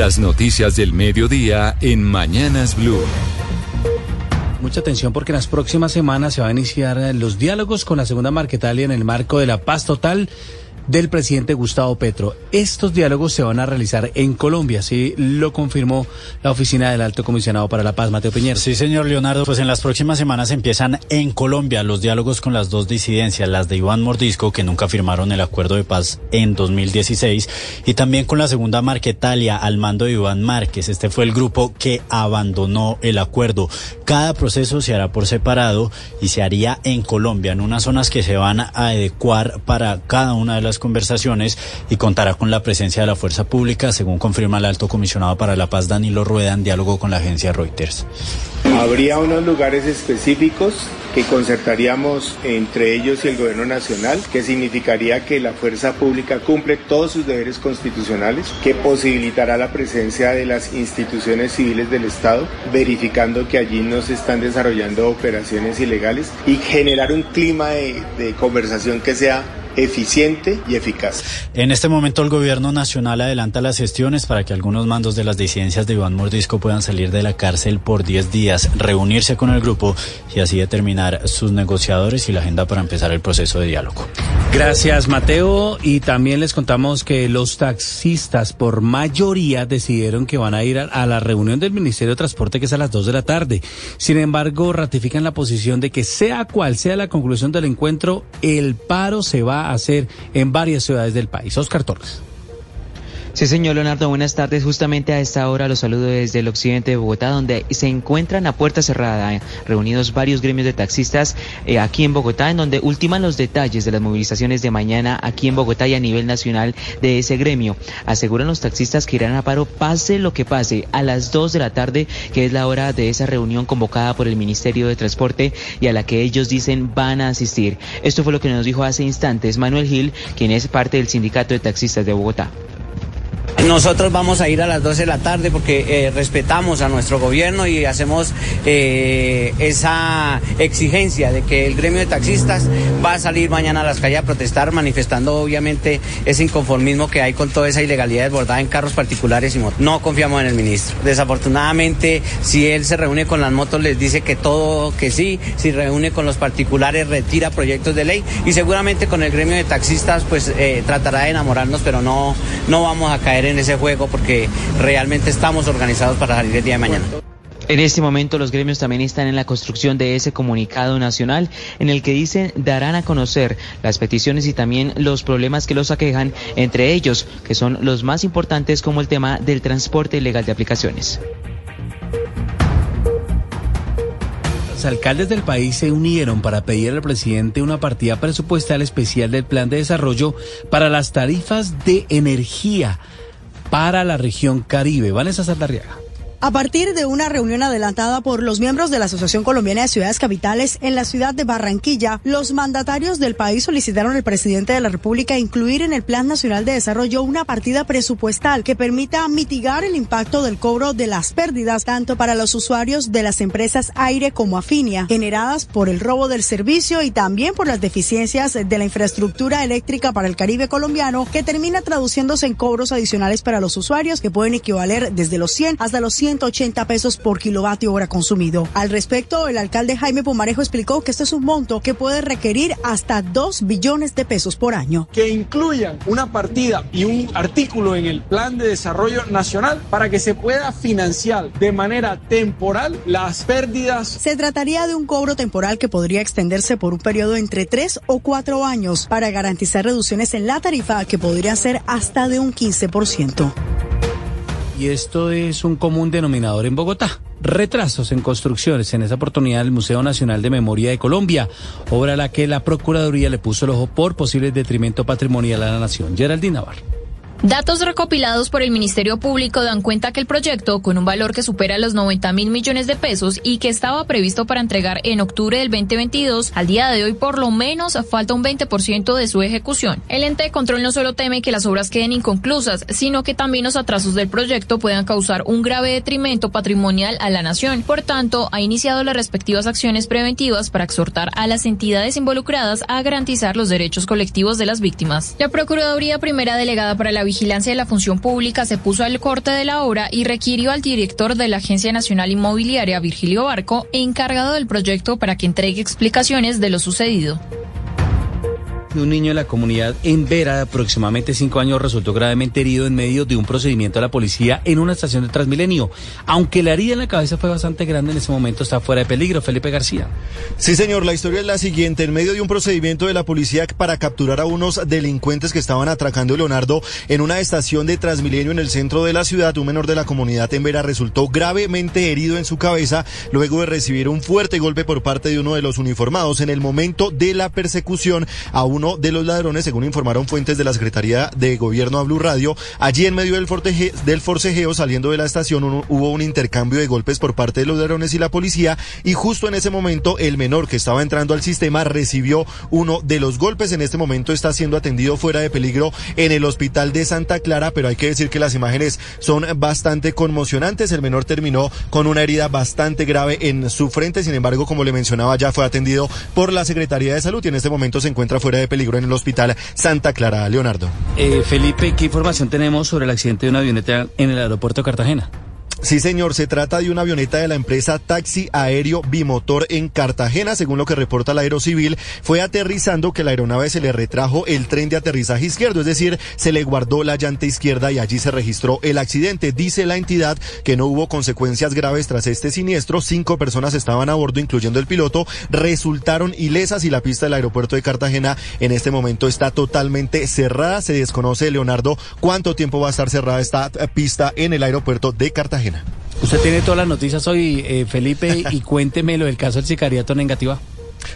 Las noticias del mediodía en Mañanas Blue. Mucha atención porque en las próximas semanas se van a iniciar los diálogos con la segunda Marquetalia en el marco de la paz total del presidente Gustavo Petro. Estos diálogos se van a realizar en Colombia, así lo confirmó la oficina del Alto Comisionado para la Paz, Mateo Piñera. Sí, señor Leonardo, pues en las próximas semanas empiezan en Colombia los diálogos con las dos disidencias, las de Iván Mordisco, que nunca firmaron el acuerdo de paz en 2016, y también con la segunda Marquetalia al mando de Iván Márquez. Este fue el grupo que abandonó el acuerdo. Cada proceso se hará por separado y se haría en Colombia, en unas zonas que se van a adecuar para cada una de las conversaciones y contará con la presencia de la fuerza pública, según confirma el alto comisionado para la paz Danilo Rueda en diálogo con la agencia Reuters. Habría unos lugares específicos que concertaríamos entre ellos y el gobierno nacional, que significaría que la fuerza pública cumple todos sus deberes constitucionales, que posibilitará la presencia de las instituciones civiles del Estado, verificando que allí no se están desarrollando operaciones ilegales y generar un clima de, de conversación que sea eficiente y eficaz. En este momento el gobierno nacional adelanta las gestiones para que algunos mandos de las disidencias de Iván Mordisco puedan salir de la cárcel por 10 días, reunirse con el grupo y así determinar sus negociadores y la agenda para empezar el proceso de diálogo. Gracias Mateo y también les contamos que los taxistas por mayoría decidieron que van a ir a, la reunión del Ministerio de Transporte que es a las 2 de la tarde. Sin embargo, ratifican la posición de que sea cual sea la conclusión del encuentro, el paro se va a hacer en varias ciudades del país. Oscar Torres. Sí, señor Leonardo, buenas tardes. Justamente a esta hora los saludo desde el occidente de Bogotá, donde se encuentran a puerta cerrada eh, reunidos varios gremios de taxistas eh, aquí en Bogotá, en donde ultiman los detalles de las movilizaciones de mañana aquí en Bogotá y a nivel nacional de ese gremio. Aseguran los taxistas que irán a paro pase lo que pase a las 2 de la tarde, que es la hora de esa reunión convocada por el Ministerio de Transporte y a la que ellos dicen van a asistir. Esto fue lo que nos dijo hace instantes Manuel Gil, quien es parte del Sindicato de Taxistas de Bogotá. Nosotros vamos a ir a las 12 de la tarde porque eh, respetamos a nuestro gobierno y hacemos eh, esa exigencia de que el gremio de taxistas va a salir mañana a las calles a protestar, manifestando obviamente ese inconformismo que hay con toda esa ilegalidad desbordada en carros particulares y motos. No confiamos en el ministro. Desafortunadamente, si él se reúne con las motos, les dice que todo, que sí, si reúne con los particulares, retira proyectos de ley y seguramente con el gremio de taxistas, pues eh, tratará de enamorarnos, pero no, no vamos a caer en en ese juego porque realmente estamos organizados para salir el día de mañana. En este momento los gremios también están en la construcción de ese comunicado nacional en el que dicen darán a conocer las peticiones y también los problemas que los aquejan, entre ellos que son los más importantes como el tema del transporte ilegal de aplicaciones. Los alcaldes del país se unieron para pedir al presidente una partida presupuestal especial del plan de desarrollo para las tarifas de energía para la región Caribe. Vanessa Saldarriaga. A partir de una reunión adelantada por los miembros de la Asociación Colombiana de Ciudades Capitales en la ciudad de Barranquilla, los mandatarios del país solicitaron al presidente de la República incluir en el Plan Nacional de Desarrollo una partida presupuestal que permita mitigar el impacto del cobro de las pérdidas tanto para los usuarios de las empresas aire como afinia, generadas por el robo del servicio y también por las deficiencias de la infraestructura eléctrica para el Caribe colombiano, que termina traduciéndose en cobros adicionales para los usuarios que pueden equivaler desde los 100 hasta los 100 180 pesos por kilovatio hora consumido. Al respecto, el alcalde Jaime Pumarejo explicó que este es un monto que puede requerir hasta 2 billones de pesos por año. Que incluyan una partida y un artículo en el Plan de Desarrollo Nacional para que se pueda financiar de manera temporal las pérdidas. Se trataría de un cobro temporal que podría extenderse por un periodo entre 3 o 4 años para garantizar reducciones en la tarifa que podría ser hasta de un 15% y esto es un común denominador en Bogotá. Retrasos en construcciones, en esa oportunidad el Museo Nacional de Memoria de Colombia, obra a la que la Procuraduría le puso el ojo por posible detrimento patrimonial a la nación. Geraldine Navarro. Datos recopilados por el Ministerio Público dan cuenta que el proyecto, con un valor que supera los 90 mil millones de pesos y que estaba previsto para entregar en octubre del 2022, al día de hoy por lo menos falta un 20% de su ejecución. El ente de control no solo teme que las obras queden inconclusas, sino que también los atrasos del proyecto puedan causar un grave detrimento patrimonial a la nación. Por tanto, ha iniciado las respectivas acciones preventivas para exhortar a las entidades involucradas a garantizar los derechos colectivos de las víctimas. La Procuraduría Primera Delegada para la Vigilancia de la Función Pública se puso al corte de la obra y requirió al director de la Agencia Nacional Inmobiliaria, Virgilio Barco, encargado del proyecto para que entregue explicaciones de lo sucedido un niño de la comunidad en Vera de aproximadamente cinco años resultó gravemente herido en medio de un procedimiento de la policía en una estación de Transmilenio. Aunque la herida en la cabeza fue bastante grande, en ese momento está fuera de peligro. Felipe García. Sí, señor, la historia es la siguiente. En medio de un procedimiento de la policía para capturar a unos delincuentes que estaban atracando a Leonardo en una estación de Transmilenio en el centro de la ciudad, un menor de la comunidad en Vera resultó gravemente herido en su cabeza luego de recibir un fuerte golpe por parte de uno de los uniformados en el momento de la persecución a un uno de los ladrones, según informaron fuentes de la Secretaría de Gobierno a Blue Radio. Allí en medio del, del forcejeo saliendo de la estación hubo un intercambio de golpes por parte de los ladrones y la policía y justo en ese momento el menor que estaba entrando al sistema recibió uno de los golpes. En este momento está siendo atendido fuera de peligro en el hospital de Santa Clara, pero hay que decir que las imágenes son bastante conmocionantes. El menor terminó con una herida bastante grave en su frente, sin embargo, como le mencionaba, ya fue atendido por la Secretaría de Salud y en este momento se encuentra fuera de peligro en el Hospital Santa Clara. Leonardo. Eh, Felipe, ¿qué información tenemos sobre el accidente de una avioneta en el aeropuerto de Cartagena? Sí, señor, se trata de una avioneta de la empresa Taxi Aéreo Bimotor en Cartagena, según lo que reporta la Aerocivil, fue aterrizando que la aeronave se le retrajo el tren de aterrizaje izquierdo, es decir, se le guardó la llanta izquierda y allí se registró el accidente. Dice la entidad que no hubo consecuencias graves tras este siniestro, cinco personas estaban a bordo, incluyendo el piloto, resultaron ilesas y la pista del aeropuerto de Cartagena en este momento está totalmente cerrada. Se desconoce, Leonardo, cuánto tiempo va a estar cerrada esta pista en el aeropuerto de Cartagena. Usted tiene todas las noticias hoy, eh, Felipe, y cuénteme lo del caso del sicariato negativa.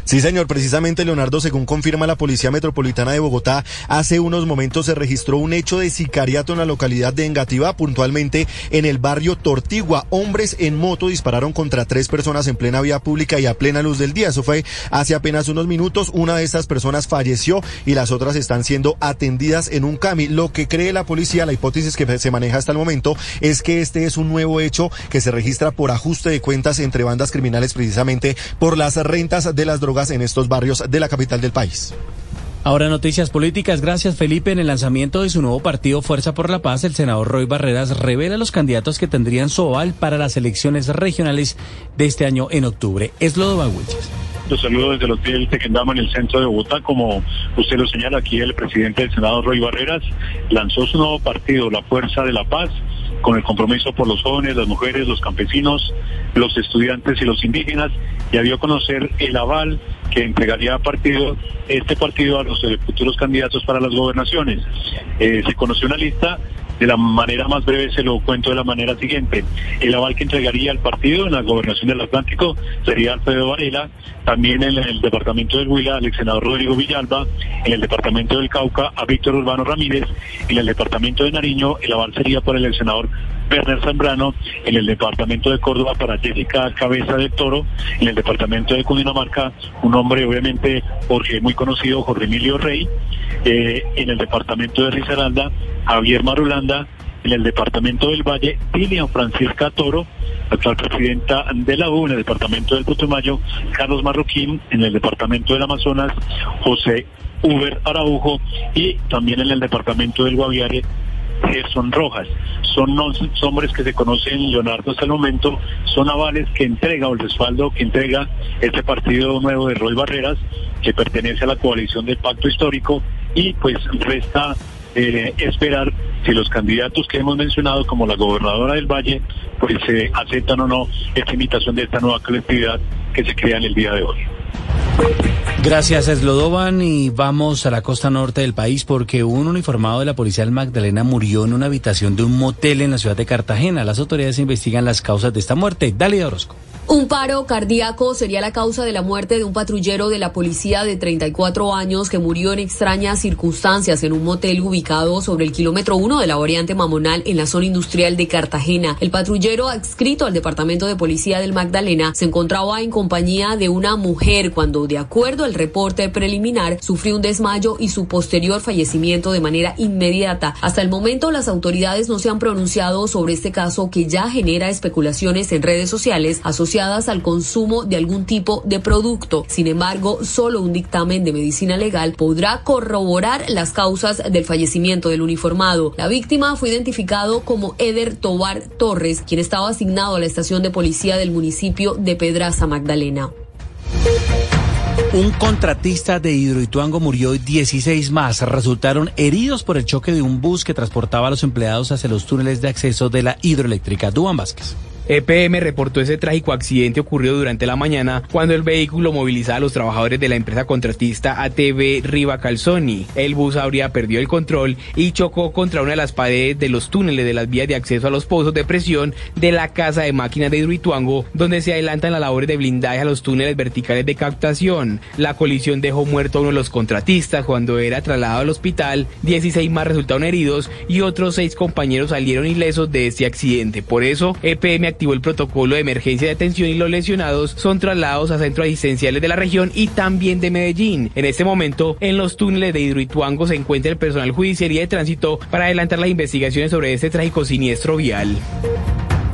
Sí, señor, precisamente Leonardo, según confirma la Policía Metropolitana de Bogotá, hace unos momentos se registró un hecho de sicariato en la localidad de Engativá, puntualmente en el barrio Tortigua. Hombres en moto dispararon contra tres personas en plena vía pública y a plena luz del día. Eso fue hace apenas unos minutos. Una de estas personas falleció y las otras están siendo atendidas en un CAMI. Lo que cree la policía, la hipótesis que se maneja hasta el momento, es que este es un nuevo hecho que se registra por ajuste de cuentas entre bandas criminales precisamente por las rentas de las drogas en estos barrios de la capital del país. Ahora noticias políticas. Gracias Felipe. En el lanzamiento de su nuevo partido Fuerza por la Paz, el senador Roy Barreras revela los candidatos que tendrían su oval para las elecciones regionales de este año en octubre. Es Lodo Baguiches. Los saludo desde el Hotel Tequendama en el centro de Bogotá. Como usted lo señala, aquí el presidente del Senado, Roy Barreras, lanzó su nuevo partido, la Fuerza de la Paz, con el compromiso por los jóvenes, las mujeres, los campesinos, los estudiantes y los indígenas, y dio a conocer el aval que entregaría partido, este partido a los eh, futuros candidatos para las gobernaciones. Eh, se conoció una lista de la manera más breve se lo cuento de la manera siguiente. El aval que entregaría el partido en la gobernación del Atlántico sería Alfredo Varela, también en el departamento del Huila al ex senador Rodrigo Villalba, en el departamento del Cauca a Víctor Urbano Ramírez, en el departamento de Nariño el aval sería para el ex senador Werner Zambrano, en el departamento de Córdoba para Jessica Cabeza del Toro, en el departamento de Cundinamarca, un hombre obviamente Jorge muy conocido, Jorge Emilio Rey, eh, en el departamento de Risaralda, Javier En el departamento del Valle, Lilian Francisca Toro, actual presidenta de la U en el departamento del Putumayo, Carlos Marroquín en el departamento del Amazonas, José Uber Araujo y también en el departamento del Guaviare, Gerson Rojas. Son hombres que se conocen, Leonardo, hasta el momento, son avales que entrega o el respaldo que entrega este partido nuevo de Roy Barreras, que pertenece a la coalición del Pacto Histórico, y pues resta eh, esperar si los candidatos que hemos mencionado, como la gobernadora del Valle, pues se aceptan o no esta invitación de esta nueva colectividad que se crea en el día de hoy. Gracias, Slodovan. Y vamos a la costa norte del país porque un uniformado de la policía del Magdalena murió en una habitación de un motel en la ciudad de Cartagena. Las autoridades investigan las causas de esta muerte. Dale, Orozco. Un paro cardíaco sería la causa de la muerte de un patrullero de la policía de 34 años que murió en extrañas circunstancias en un motel ubicado sobre el kilómetro 1 de la variante Mamonal en la zona industrial de Cartagena. El patrullero adscrito al Departamento de Policía del Magdalena se encontraba en compañía de una mujer cuando, de acuerdo al reporte preliminar, sufrió un desmayo y su posterior fallecimiento de manera inmediata. Hasta el momento, las autoridades no se han pronunciado sobre este caso que ya genera especulaciones en redes sociales asociadas al consumo de algún tipo de producto. Sin embargo, solo un dictamen de medicina legal podrá corroborar las causas del fallecimiento del uniformado. La víctima fue identificado como Eder Tobar Torres, quien estaba asignado a la estación de policía del municipio de Pedraza Magdalena. Un contratista de Hidroituango murió y 16 más resultaron heridos por el choque de un bus que transportaba a los empleados hacia los túneles de acceso de la hidroeléctrica Duan Vázquez. EPM reportó ese trágico accidente ocurrido durante la mañana cuando el vehículo movilizaba a los trabajadores de la empresa contratista ATV Riva Calzoni. El bus habría perdido el control y chocó contra una de las paredes de los túneles de las vías de acceso a los pozos de presión de la casa de máquinas de Hidroituango, donde se adelantan las labores de blindaje a los túneles verticales de captación. La colisión dejó muerto a uno de los contratistas cuando era trasladado al hospital. 16 más resultaron heridos y otros seis compañeros salieron ilesos de este accidente. Por eso, EPM activó el protocolo de emergencia de atención y los lesionados son trasladados a centros asistenciales de la región y también de Medellín. En este momento, en los túneles de Hidroituango se encuentra el personal judicial y de tránsito para adelantar las investigaciones sobre este trágico siniestro vial.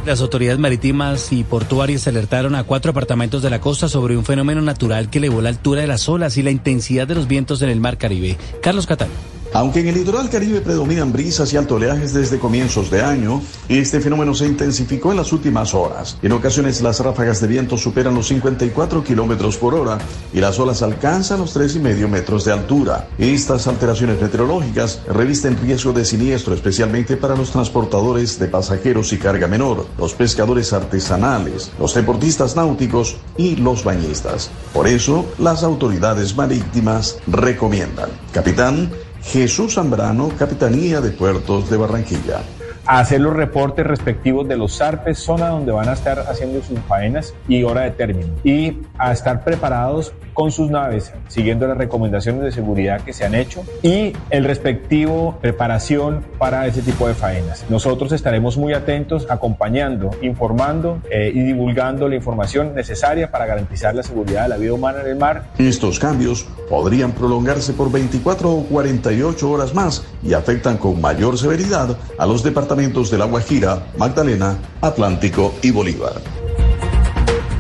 Las autoridades marítimas y portuarias alertaron a cuatro apartamentos de la costa sobre un fenómeno natural que elevó la altura de las olas y la intensidad de los vientos en el mar Caribe. Carlos Catán. Aunque en el litoral caribe predominan brisas y alto oleajes desde comienzos de año, este fenómeno se intensificó en las últimas horas. En ocasiones las ráfagas de viento superan los 54 kilómetros por hora y las olas alcanzan los 3,5 metros de altura. Estas alteraciones meteorológicas revisten riesgo de siniestro, especialmente para los transportadores de pasajeros y carga menor, los pescadores artesanales, los deportistas náuticos y los bañistas. Por eso, las autoridades marítimas recomiendan. Capitán, Jesús Zambrano, Capitanía de Puertos de Barranquilla a hacer los reportes respectivos de los zarpes, zona donde van a estar haciendo sus faenas y hora de término. Y a estar preparados con sus naves, siguiendo las recomendaciones de seguridad que se han hecho y el respectivo preparación para ese tipo de faenas. Nosotros estaremos muy atentos, acompañando, informando eh, y divulgando la información necesaria para garantizar la seguridad de la vida humana en el mar. Estos cambios podrían prolongarse por 24 o 48 horas más y afectan con mayor severidad a los departamentos de La Guajira, Magdalena, Atlántico y Bolívar.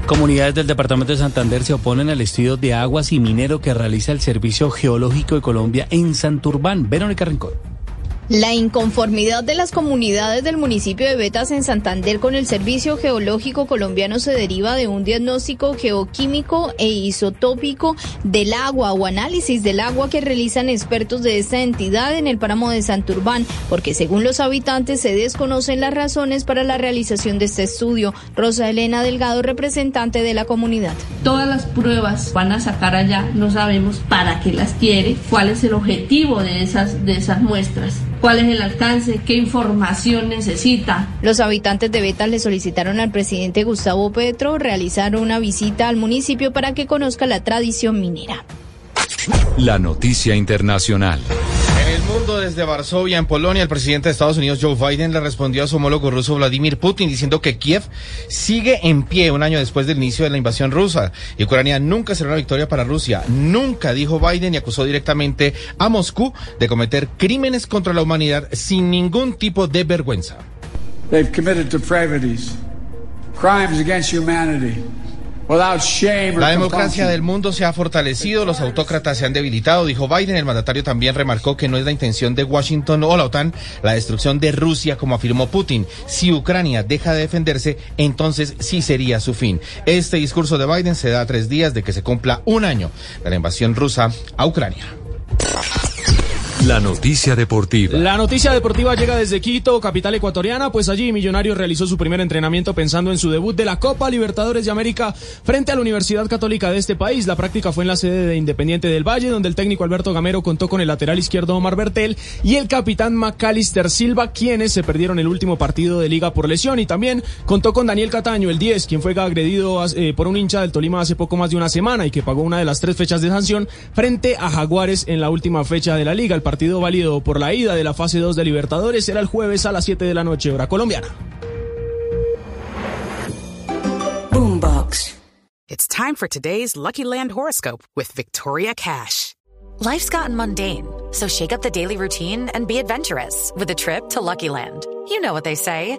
Comunidades del departamento de Santander se oponen al estudio de aguas y minero que realiza el Servicio Geológico de Colombia en Santurbán. Verónica Rincón. La inconformidad de las comunidades del municipio de Betas en Santander con el Servicio Geológico Colombiano se deriva de un diagnóstico geoquímico e isotópico del agua o análisis del agua que realizan expertos de esta entidad en el páramo de Santurbán, porque según los habitantes se desconocen las razones para la realización de este estudio. Rosa Elena Delgado, representante de la comunidad. Todas las pruebas van a sacar allá, no sabemos para qué las quiere, cuál es el objetivo de esas, de esas muestras cuál es el alcance, qué información necesita. Los habitantes de Betas le solicitaron al presidente Gustavo Petro realizar una visita al municipio para que conozca la tradición minera. La noticia internacional mundo desde Varsovia, en Polonia, el presidente de Estados Unidos, Joe Biden, le respondió a su homólogo ruso Vladimir Putin diciendo que Kiev sigue en pie un año después del inicio de la invasión rusa. Y Ucrania nunca será una victoria para Rusia. Nunca, dijo Biden, y acusó directamente a Moscú de cometer crímenes contra la humanidad sin ningún tipo de vergüenza. They've committed depravities, crimes against humanity. La democracia del mundo se ha fortalecido, los autócratas se han debilitado, dijo Biden. El mandatario también remarcó que no es la intención de Washington o la OTAN la destrucción de Rusia, como afirmó Putin. Si Ucrania deja de defenderse, entonces sí sería su fin. Este discurso de Biden se da a tres días de que se cumpla un año de la invasión rusa a Ucrania. La noticia deportiva. La noticia deportiva llega desde Quito, capital ecuatoriana, pues allí Millonarios realizó su primer entrenamiento pensando en su debut de la Copa Libertadores de América frente a la Universidad Católica de este país. La práctica fue en la sede de Independiente del Valle, donde el técnico Alberto Gamero contó con el lateral izquierdo Omar Bertel y el capitán Macalister Silva, quienes se perdieron el último partido de liga por lesión. Y también contó con Daniel Cataño, el 10, quien fue agredido eh, por un hincha del Tolima hace poco más de una semana y que pagó una de las tres fechas de sanción frente a Jaguares en la última fecha de la liga. Partido válido por la ida de la fase 2 de Libertadores será el jueves a las 7 de la noche, hora colombiana. Boombox. It's time for today's Lucky Land horoscope with Victoria Cash. Life's gotten mundane, so shake up the daily routine and be adventurous with a trip to Lucky Land. You know what they say.